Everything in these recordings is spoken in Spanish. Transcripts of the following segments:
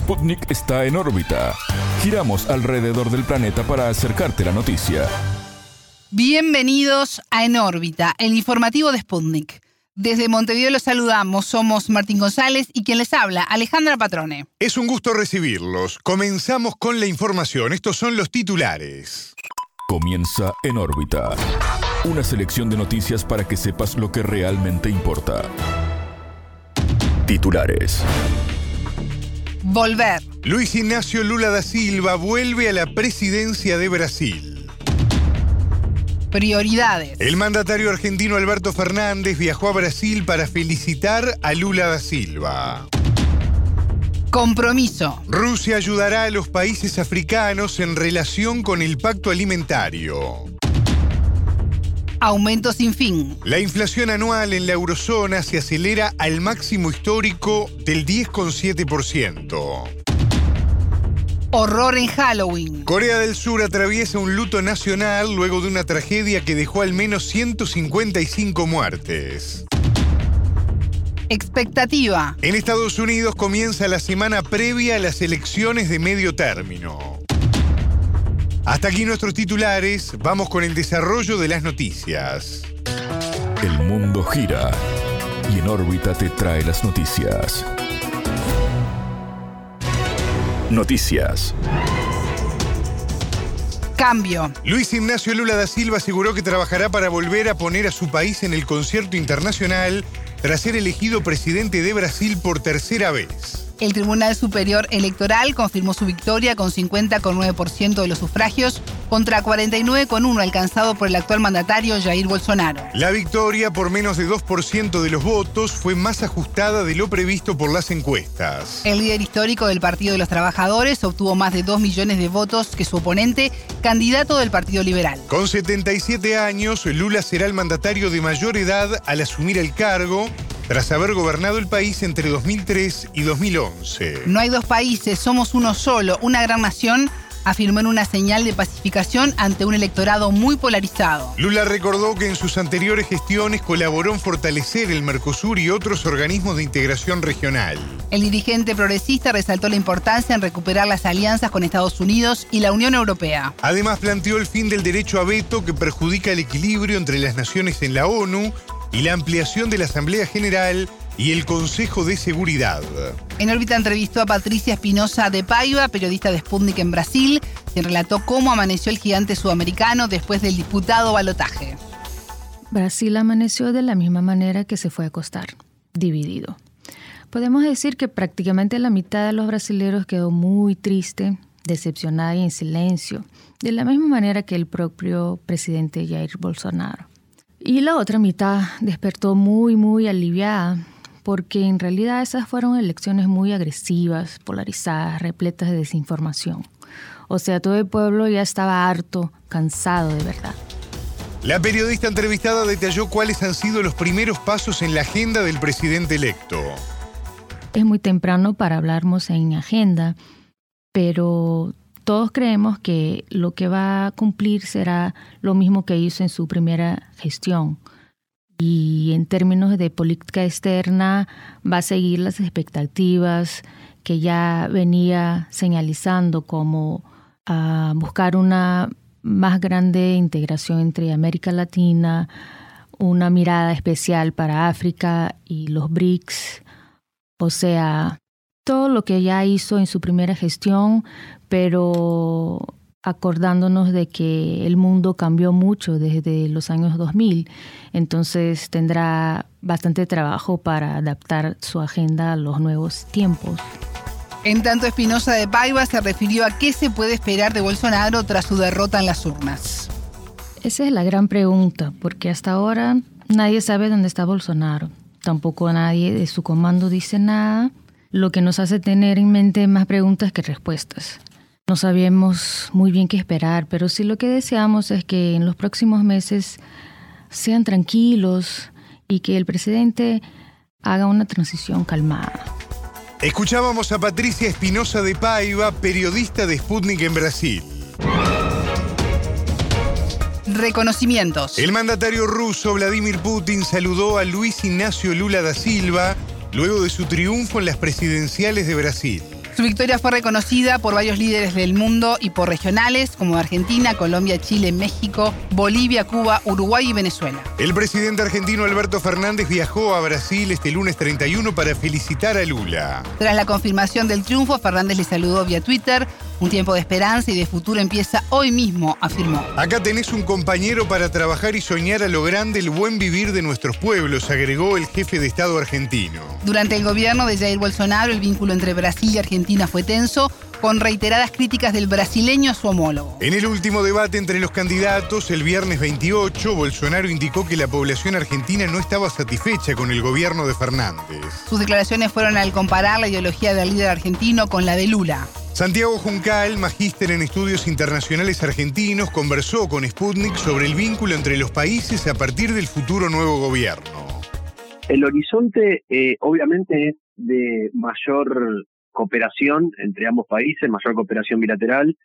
Sputnik está en órbita. Giramos alrededor del planeta para acercarte la noticia. Bienvenidos a En órbita, el informativo de Sputnik. Desde Montevideo los saludamos, somos Martín González y quien les habla, Alejandra Patrone. Es un gusto recibirlos. Comenzamos con la información. Estos son los titulares. Comienza En órbita. Una selección de noticias para que sepas lo que realmente importa. Titulares. Volver. Luis Ignacio Lula da Silva vuelve a la presidencia de Brasil. Prioridades. El mandatario argentino Alberto Fernández viajó a Brasil para felicitar a Lula da Silva. Compromiso. Rusia ayudará a los países africanos en relación con el pacto alimentario. Aumento sin fin. La inflación anual en la eurozona se acelera al máximo histórico del 10,7%. Horror en Halloween. Corea del Sur atraviesa un luto nacional luego de una tragedia que dejó al menos 155 muertes. Expectativa. En Estados Unidos comienza la semana previa a las elecciones de medio término. Hasta aquí nuestros titulares, vamos con el desarrollo de las noticias. El mundo gira y en órbita te trae las noticias. Noticias. Cambio. Luis Ignacio Lula da Silva aseguró que trabajará para volver a poner a su país en el concierto internacional tras ser elegido presidente de Brasil por tercera vez. El Tribunal Superior Electoral confirmó su victoria con 50,9% de los sufragios contra 49,1% alcanzado por el actual mandatario Jair Bolsonaro. La victoria por menos de 2% de los votos fue más ajustada de lo previsto por las encuestas. El líder histórico del Partido de los Trabajadores obtuvo más de 2 millones de votos que su oponente, candidato del Partido Liberal. Con 77 años, Lula será el mandatario de mayor edad al asumir el cargo tras haber gobernado el país entre 2003 y 2011. No hay dos países, somos uno solo, una gran nación afirmó en una señal de pacificación ante un electorado muy polarizado. Lula recordó que en sus anteriores gestiones colaboró en fortalecer el Mercosur y otros organismos de integración regional. El dirigente progresista resaltó la importancia en recuperar las alianzas con Estados Unidos y la Unión Europea. Además planteó el fin del derecho a veto que perjudica el equilibrio entre las naciones en la ONU y la ampliación de la Asamblea General y el Consejo de Seguridad. En órbita entrevistó a Patricia Espinosa de Paiva, periodista de Sputnik en Brasil, quien relató cómo amaneció el gigante sudamericano después del disputado balotaje. Brasil amaneció de la misma manera que se fue a acostar, dividido. Podemos decir que prácticamente la mitad de los brasileños quedó muy triste, decepcionada y en silencio, de la misma manera que el propio presidente Jair Bolsonaro. Y la otra mitad despertó muy, muy aliviada, porque en realidad esas fueron elecciones muy agresivas, polarizadas, repletas de desinformación. O sea, todo el pueblo ya estaba harto, cansado de verdad. La periodista entrevistada detalló cuáles han sido los primeros pasos en la agenda del presidente electo. Es muy temprano para hablarnos en agenda, pero todos creemos que lo que va a cumplir será lo mismo que hizo en su primera gestión. Y en términos de política externa, va a seguir las expectativas que ya venía señalizando como a buscar una más grande integración entre América Latina, una mirada especial para África y los BRICS, o sea, todo lo que ya hizo en su primera gestión, pero acordándonos de que el mundo cambió mucho desde los años 2000, entonces tendrá bastante trabajo para adaptar su agenda a los nuevos tiempos. En tanto, Espinosa de Paiva se refirió a qué se puede esperar de Bolsonaro tras su derrota en las urnas. Esa es la gran pregunta, porque hasta ahora nadie sabe dónde está Bolsonaro. Tampoco nadie de su comando dice nada, lo que nos hace tener en mente más preguntas que respuestas. No sabíamos muy bien qué esperar, pero sí lo que deseamos es que en los próximos meses sean tranquilos y que el presidente haga una transición calmada. Escuchábamos a Patricia Espinosa de Paiva, periodista de Sputnik en Brasil. Reconocimientos. El mandatario ruso Vladimir Putin saludó a Luis Ignacio Lula da Silva luego de su triunfo en las presidenciales de Brasil. Su victoria fue reconocida por varios líderes del mundo y por regionales como Argentina, Colombia, Chile, México, Bolivia, Cuba, Uruguay y Venezuela. El presidente argentino Alberto Fernández viajó a Brasil este lunes 31 para felicitar a Lula. Tras la confirmación del triunfo, Fernández le saludó vía Twitter. Un tiempo de esperanza y de futuro empieza hoy mismo, afirmó. Acá tenés un compañero para trabajar y soñar a lo grande el buen vivir de nuestros pueblos, agregó el jefe de Estado argentino. Durante el gobierno de Jair Bolsonaro, el vínculo entre Brasil y Argentina fue tenso, con reiteradas críticas del brasileño a su homólogo. En el último debate entre los candidatos, el viernes 28, Bolsonaro indicó que la población argentina no estaba satisfecha con el gobierno de Fernández. Sus declaraciones fueron al comparar la ideología del líder argentino con la de Lula. Santiago Juncal, magíster en estudios internacionales argentinos, conversó con Sputnik sobre el vínculo entre los países a partir del futuro nuevo gobierno. El horizonte eh, obviamente es de mayor cooperación entre ambos países, mayor cooperación bilateral.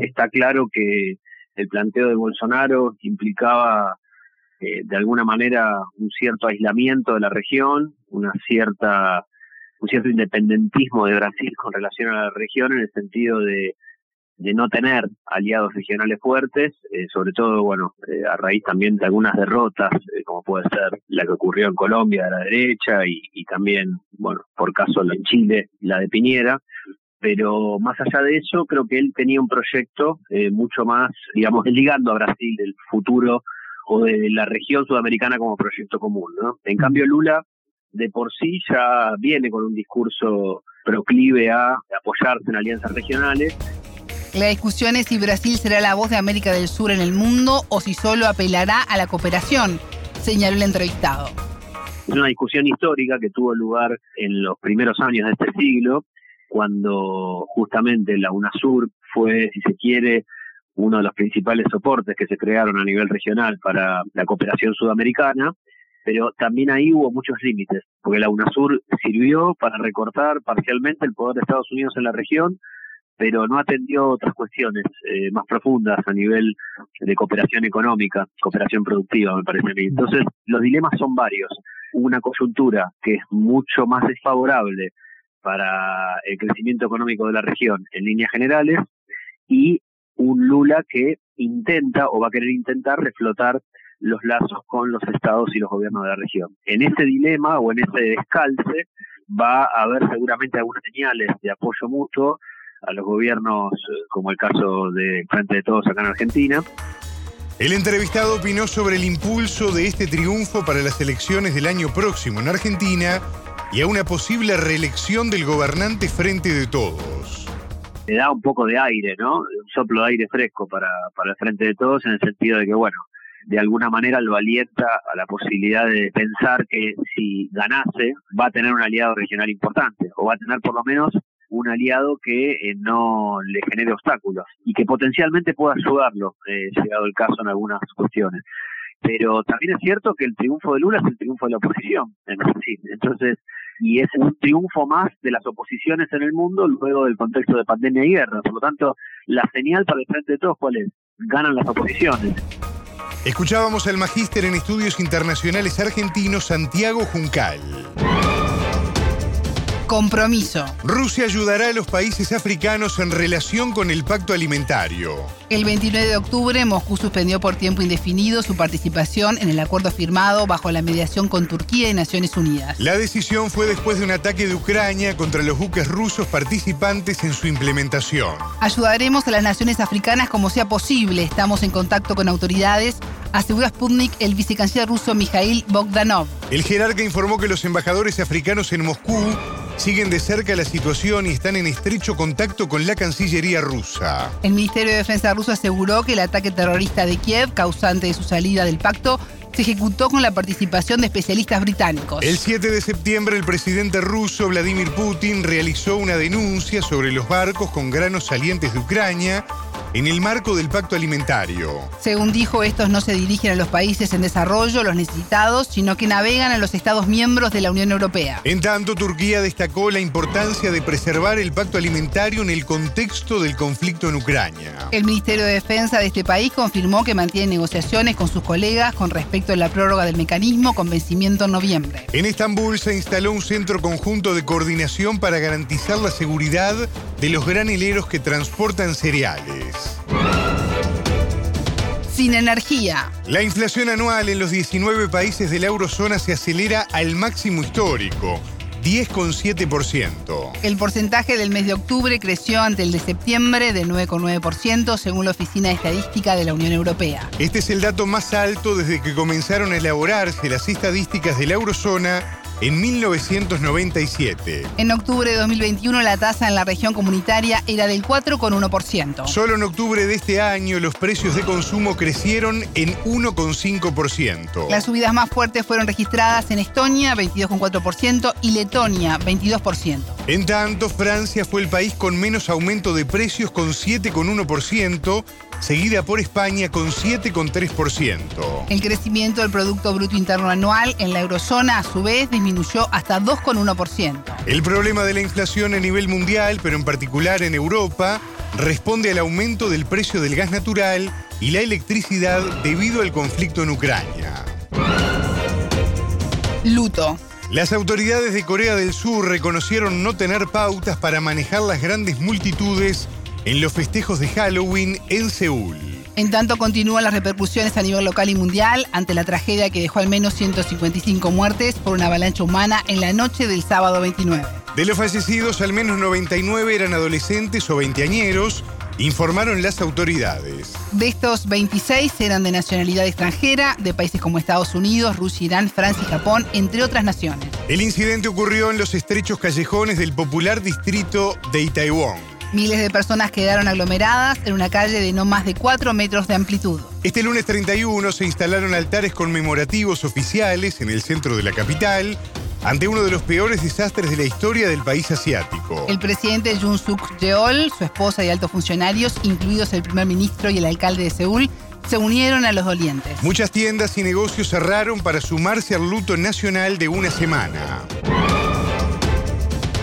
Está claro que el planteo de Bolsonaro implicaba eh, de alguna manera un cierto aislamiento de la región, una cierta un cierto independentismo de Brasil con relación a la región en el sentido de, de no tener aliados regionales fuertes, eh, sobre todo, bueno, eh, a raíz también de algunas derrotas, eh, como puede ser la que ocurrió en Colombia de la derecha y, también, bueno, por caso en Chile, la de Piñera. Pero más allá de eso, creo que él tenía un proyecto mucho más, digamos, ligando a Brasil del futuro o de la región sudamericana como proyecto común, ¿no? En cambio, Lula de por sí ya viene con un discurso proclive a apoyarse en alianzas regionales. La discusión es si Brasil será la voz de América del Sur en el mundo o si solo apelará a la cooperación, señaló el entrevistado. Es una discusión histórica que tuvo lugar en los primeros años de este siglo, cuando justamente la UNASUR fue, si se quiere, uno de los principales soportes que se crearon a nivel regional para la cooperación sudamericana pero también ahí hubo muchos límites, porque la UNASUR sirvió para recortar parcialmente el poder de Estados Unidos en la región, pero no atendió otras cuestiones eh, más profundas a nivel de cooperación económica, cooperación productiva, me parece a mí. Entonces, los dilemas son varios. Una coyuntura que es mucho más desfavorable para el crecimiento económico de la región en líneas generales y un Lula que intenta o va a querer intentar reflotar los lazos con los estados y los gobiernos de la región. En ese dilema o en ese descalce va a haber seguramente algunas señales de apoyo mutuo a los gobiernos, eh, como el caso de Frente de Todos acá en Argentina. El entrevistado opinó sobre el impulso de este triunfo para las elecciones del año próximo en Argentina y a una posible reelección del gobernante Frente de Todos. Le da un poco de aire, ¿no? Un soplo de aire fresco para, para el Frente de Todos en el sentido de que, bueno, de alguna manera lo alienta a la posibilidad de pensar que si ganase va a tener un aliado regional importante o va a tener por lo menos un aliado que eh, no le genere obstáculos y que potencialmente pueda ayudarlo, eh, llegado el caso en algunas cuestiones. Pero también es cierto que el triunfo de Lula es el triunfo de la oposición en Brasil. Entonces, y es un triunfo más de las oposiciones en el mundo luego del contexto de pandemia y guerra. Por lo tanto, la señal para el frente de todos, ¿cuál es? Ganan las oposiciones. Escuchábamos al magíster en estudios internacionales argentino Santiago Juncal. Compromiso. Rusia ayudará a los países africanos en relación con el pacto alimentario. El 29 de octubre, Moscú suspendió por tiempo indefinido su participación en el acuerdo firmado bajo la mediación con Turquía y Naciones Unidas. La decisión fue después de un ataque de Ucrania contra los buques rusos participantes en su implementación. Ayudaremos a las naciones africanas como sea posible. Estamos en contacto con autoridades asegura Sputnik el vicecanciller ruso Mikhail Bogdanov. El jerarca informó que los embajadores africanos en Moscú siguen de cerca la situación y están en estrecho contacto con la Cancillería rusa. El Ministerio de Defensa ruso aseguró que el ataque terrorista de Kiev, causante de su salida del pacto, se ejecutó con la participación de especialistas británicos. El 7 de septiembre, el presidente ruso Vladimir Putin realizó una denuncia sobre los barcos con granos salientes de Ucrania en el marco del pacto alimentario. Según dijo, estos no se dirigen a los países en desarrollo, los necesitados, sino que navegan a los Estados miembros de la Unión Europea. En tanto, Turquía destacó la importancia de preservar el pacto alimentario en el contexto del conflicto en Ucrania. El Ministerio de Defensa de este país confirmó que mantiene negociaciones con sus colegas con respecto a la prórroga del mecanismo con vencimiento en noviembre. En Estambul se instaló un centro conjunto de coordinación para garantizar la seguridad de los granileros que transportan cereales. Sin energía. La inflación anual en los 19 países de la eurozona se acelera al máximo histórico. 10,7%. El porcentaje del mes de octubre creció ante el de septiembre de 9,9% según la Oficina de Estadística de la Unión Europea. Este es el dato más alto desde que comenzaron a elaborarse las estadísticas de la eurozona en 1997. En octubre de 2021 la tasa en la región comunitaria era del 4,1%. Solo en octubre de este año los precios de consumo crecieron en 1,5%. Las subidas más fuertes fueron registradas en Estonia, 22,4%, y Letonia, 22%. En tanto, Francia fue el país con menos aumento de precios con 7,1%, seguida por España con 7,3%. El crecimiento del Producto Bruto Interno Anual en la eurozona, a su vez, disminuyó hasta 2,1%. El problema de la inflación a nivel mundial, pero en particular en Europa, responde al aumento del precio del gas natural y la electricidad debido al conflicto en Ucrania. Luto. Las autoridades de Corea del Sur reconocieron no tener pautas para manejar las grandes multitudes en los festejos de Halloween en Seúl. En tanto, continúan las repercusiones a nivel local y mundial ante la tragedia que dejó al menos 155 muertes por una avalancha humana en la noche del sábado 29. De los fallecidos, al menos 99 eran adolescentes o veinteañeros, informaron las autoridades. De estos 26 eran de nacionalidad extranjera, de países como Estados Unidos, Rusia, Irán, Francia y Japón, entre otras naciones. El incidente ocurrió en los estrechos callejones del popular distrito de Itaewon. Miles de personas quedaron aglomeradas en una calle de no más de 4 metros de amplitud. Este lunes 31 se instalaron altares conmemorativos oficiales en el centro de la capital ante uno de los peores desastres de la historia del país asiático. El presidente Jun Suk Yeol, su esposa y altos funcionarios, incluidos el primer ministro y el alcalde de Seúl, se unieron a los dolientes. Muchas tiendas y negocios cerraron para sumarse al luto nacional de una semana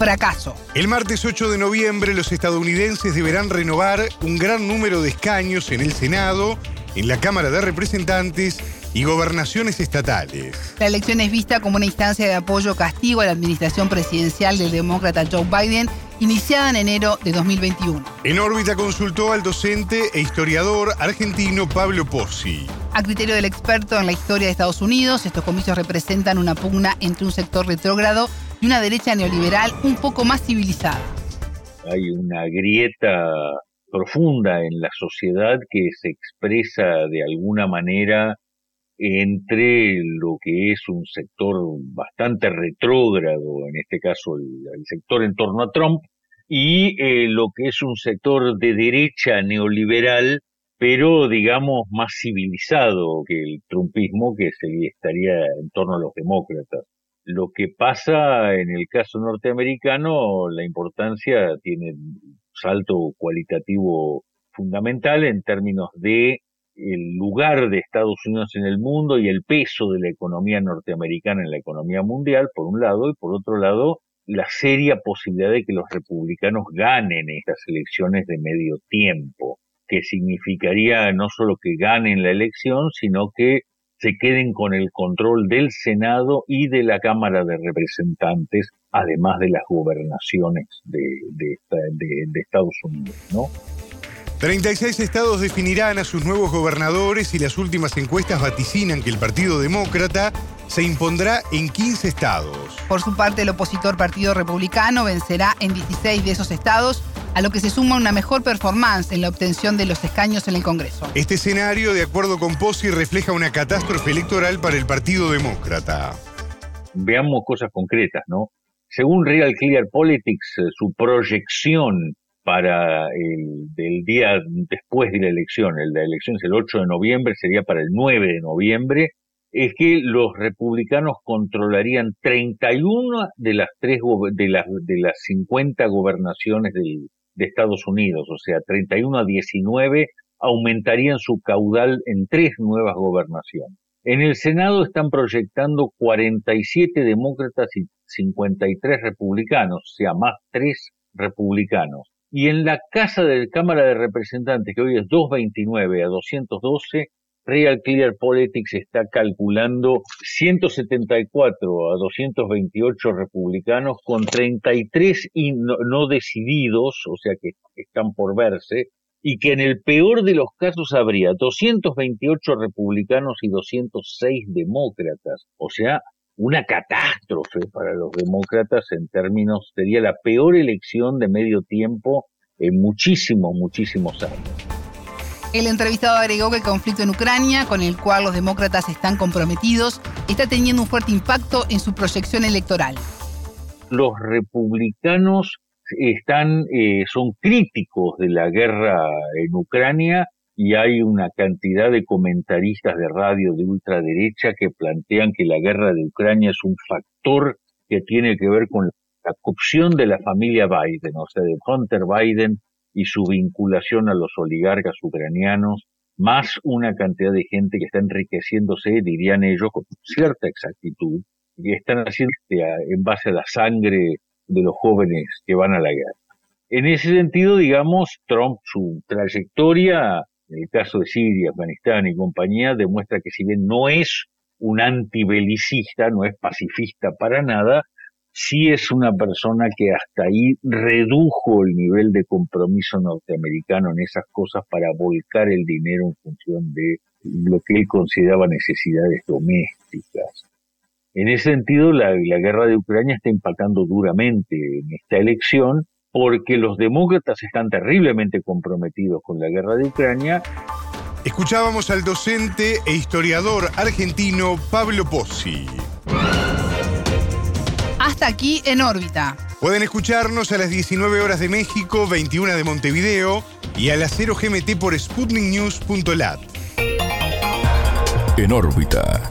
fracaso. El martes 8 de noviembre los estadounidenses deberán renovar un gran número de escaños en el Senado, en la Cámara de Representantes y gobernaciones estatales. La elección es vista como una instancia de apoyo castigo a la administración presidencial del demócrata Joe Biden, iniciada en enero de 2021. En órbita consultó al docente e historiador argentino Pablo Pozzi. A criterio del experto en la historia de Estados Unidos, estos comicios representan una pugna entre un sector retrógrado y una derecha neoliberal un poco más civilizada. Hay una grieta profunda en la sociedad que se expresa de alguna manera entre lo que es un sector bastante retrógrado, en este caso el, sector en torno a Trump, y eh, lo que es un sector de derecha neoliberal, pero digamos más civilizado que el trumpismo que se estaría en torno a los demócratas. Lo que pasa en el caso norteamericano, la importancia tiene un salto cualitativo fundamental en términos de el lugar de Estados Unidos en el mundo y el peso de la economía norteamericana en la economía mundial, por un lado, y por otro lado, la seria posibilidad de que los republicanos ganen estas elecciones de medio tiempo, que significaría no solo que ganen la elección, sino que se queden con el control del Senado y de la Cámara de Representantes, además de las gobernaciones de, de, Estados Unidos, ¿no? 36 estados definirán a sus nuevos gobernadores y las últimas encuestas vaticinan que el Partido Demócrata se impondrá en 15 estados. Por su parte, el opositor Partido Republicano vencerá en 16 de esos estados a lo que se suma una mejor performance en la obtención de los escaños en el Congreso. Este escenario, de acuerdo con Pozzi, refleja una catástrofe electoral para el Partido Demócrata. Veamos cosas concretas, ¿no? Según Real Clear Politics, eh, su proyección para el del día después de la elección, el la elección es el 8 de noviembre, sería para el 9 de noviembre, es que los republicanos controlarían 31 de las tres de las de las 50 gobernaciones del, de Estados Unidos, o sea, 31 a 19 aumentarían su caudal en tres nuevas gobernaciones. En el Senado están proyectando 47 demócratas y 53 republicanos, o sea, más tres republicanos. Y en la Casa de Cámara de Representantes, que hoy es 229 a 212, Real Clear Politics está calculando 174 a 228 republicanos con 33 no, no decididos, o sea que están por verse, y que en el peor de los casos habría 228 republicanos y 206 demócratas. O sea, una catástrofe para los demócratas en términos, sería la peor elección de medio tiempo en muchísimos, muchísimos años. El entrevistado agregó que el conflicto en Ucrania, con el cual los demócratas están comprometidos, está teniendo un fuerte impacto en su proyección electoral. Los republicanos están, eh, son críticos de la guerra en Ucrania y hay una cantidad de comentaristas de radio de ultraderecha que plantean que la guerra de Ucrania es un factor que tiene que ver con la corrupción de la familia Biden, o sea, de Hunter Biden y su vinculación a los oligarcas ucranianos, más una cantidad de gente que está enriqueciéndose, dirían ellos, con cierta exactitud, que están haciendo en base a la sangre de los jóvenes que van a la guerra. En ese sentido, digamos, Trump, su trayectoria, en el caso de Siria, Afganistán y compañía, demuestra que si bien no es un antibelicista, no es pacifista para nada, sí es una persona que hasta ahí redujo el nivel de compromiso norteamericano en esas cosas para volcar el dinero en función de lo que él consideraba necesidades domésticas. En ese sentido, la, guerra de Ucrania está impactando duramente en esta elección porque los demócratas están terriblemente comprometidos con la guerra de Ucrania. Escuchábamos al docente e historiador argentino Pablo Pozzi. Hasta aquí en órbita. Pueden escucharnos a las 19 horas de México, 21 de Montevideo y a las 0 GMT por sputniknews.lat. En órbita.